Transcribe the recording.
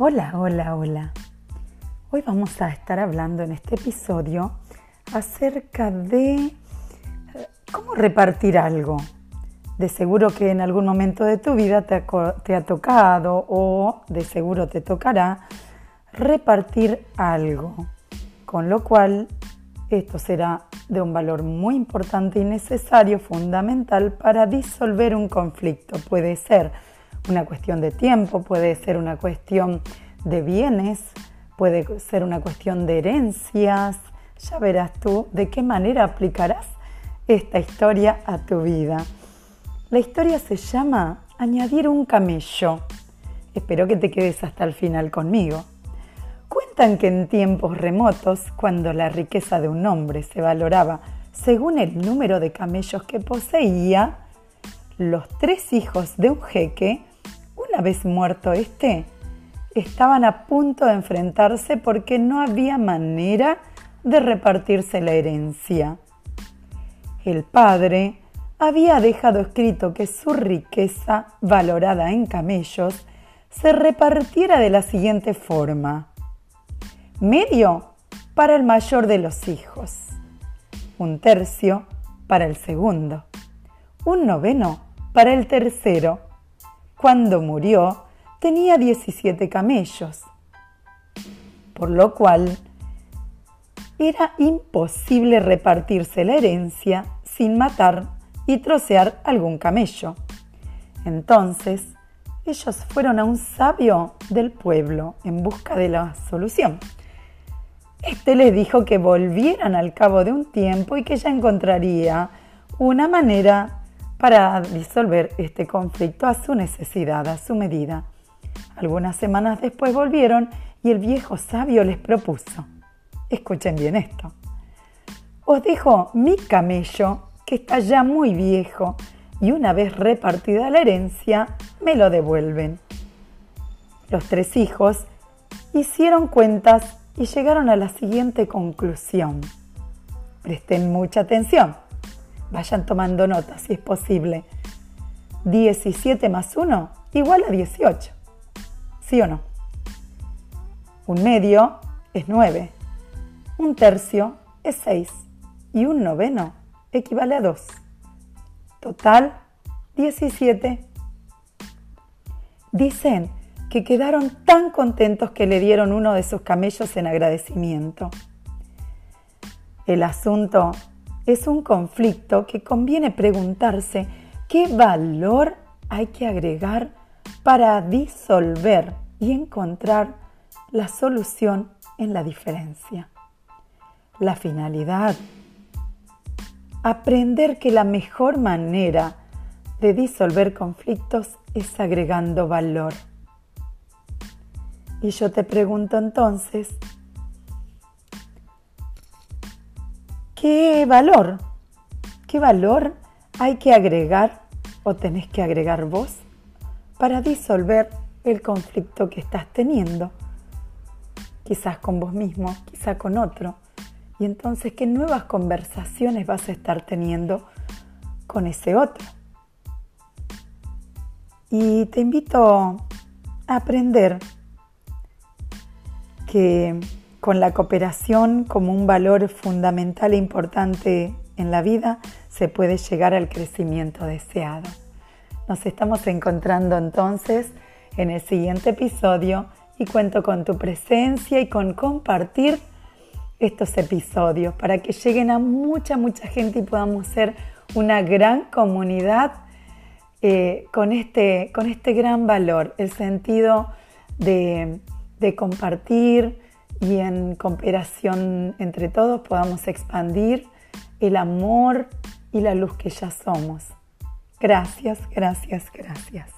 Hola, hola, hola. Hoy vamos a estar hablando en este episodio acerca de eh, cómo repartir algo. De seguro que en algún momento de tu vida te ha, tocado o de seguro te tocará repartir algo. Con lo cual, esto será de un valor muy importante y necesario, fundamental para disolver un conflicto. Puede ser una cuestión de tiempo, puede ser una cuestión de bienes, puede ser una cuestión de herencias. Ya verás tú de qué manera aplicarás esta historia a tu vida. La historia se llama Añadir un camello. Espero que te quedes hasta el final conmigo. Cuentan que en tiempos remotos, cuando la riqueza de un hombre se valoraba según el número de camellos que poseía, los tres hijos de un jeque vez muerto este, estaban a punto de enfrentarse porque no había manera de repartirse la herencia. El padre había dejado escrito que su riqueza, valorada en camellos, se repartiera de la siguiente forma. Medio para el mayor de los hijos, un tercio para el segundo, un noveno para el tercero cuando murió, tenía 17 camellos, por lo cual era imposible repartirse la herencia sin matar y trocear algún camello. Entonces, ellos fueron a un sabio del pueblo en busca de la solución. Este les dijo que volvieran al cabo de un tiempo y que ya encontraría una manera para disolver este conflicto a su necesidad, a su medida. Algunas semanas después volvieron y el viejo sabio les propuso, escuchen bien esto, os dejo mi camello que está ya muy viejo y una vez repartida la herencia me lo devuelven. Los tres hijos hicieron cuentas y llegaron a la siguiente conclusión. Presten mucha atención. Vayan tomando nota si es posible. 17 más 1 igual a 18. ¿Sí o no? Un medio es 9. Un tercio es 6. Y un noveno equivale a 2. Total, 17. Dicen que quedaron tan contentos que le dieron uno de sus camellos en agradecimiento. El asunto es un conflicto que conviene preguntarse qué valor hay que agregar para disolver y encontrar la solución en la diferencia. La finalidad. Aprender que la mejor manera de disolver conflictos es agregando valor. Y yo te pregunto entonces, ¿Qué valor? ¿Qué valor hay que agregar o tenés que agregar vos para disolver el conflicto que estás teniendo? Quizás con vos mismo, quizás con otro. Y entonces, ¿qué nuevas conversaciones vas a estar teniendo con ese otro? Y te invito a aprender que con la cooperación como un valor fundamental e importante en la vida, se puede llegar al crecimiento deseado. Nos estamos encontrando entonces en el siguiente episodio y cuento con tu presencia y con compartir estos episodios para que lleguen a mucha, mucha gente y podamos ser una gran comunidad eh, con, este, con este gran valor, el sentido de, de compartir, y en cooperación entre todos podamos expandir el amor y la luz que ya somos. Gracias, gracias, gracias.